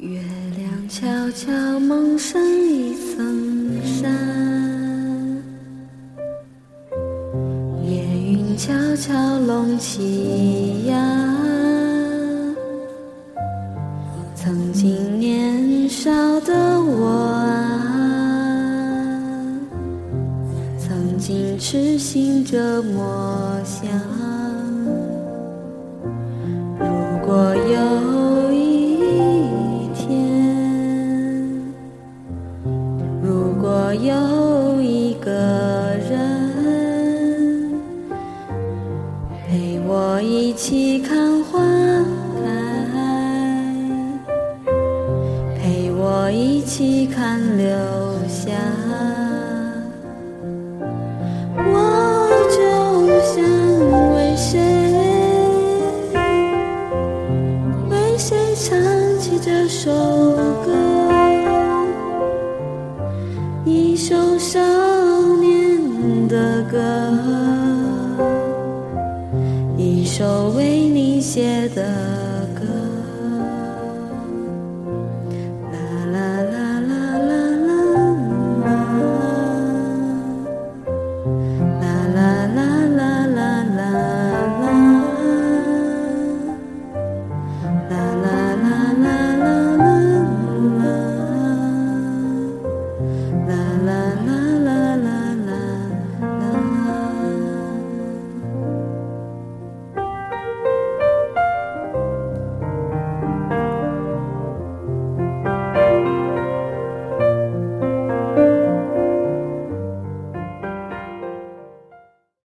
月亮悄悄蒙上一层纱，夜云悄悄拢起呀。曾经年少的我啊，曾经痴心着梦想。我有一个人陪我一起看花开，陪我一起看流霞，一首少年的歌，一首为你写的。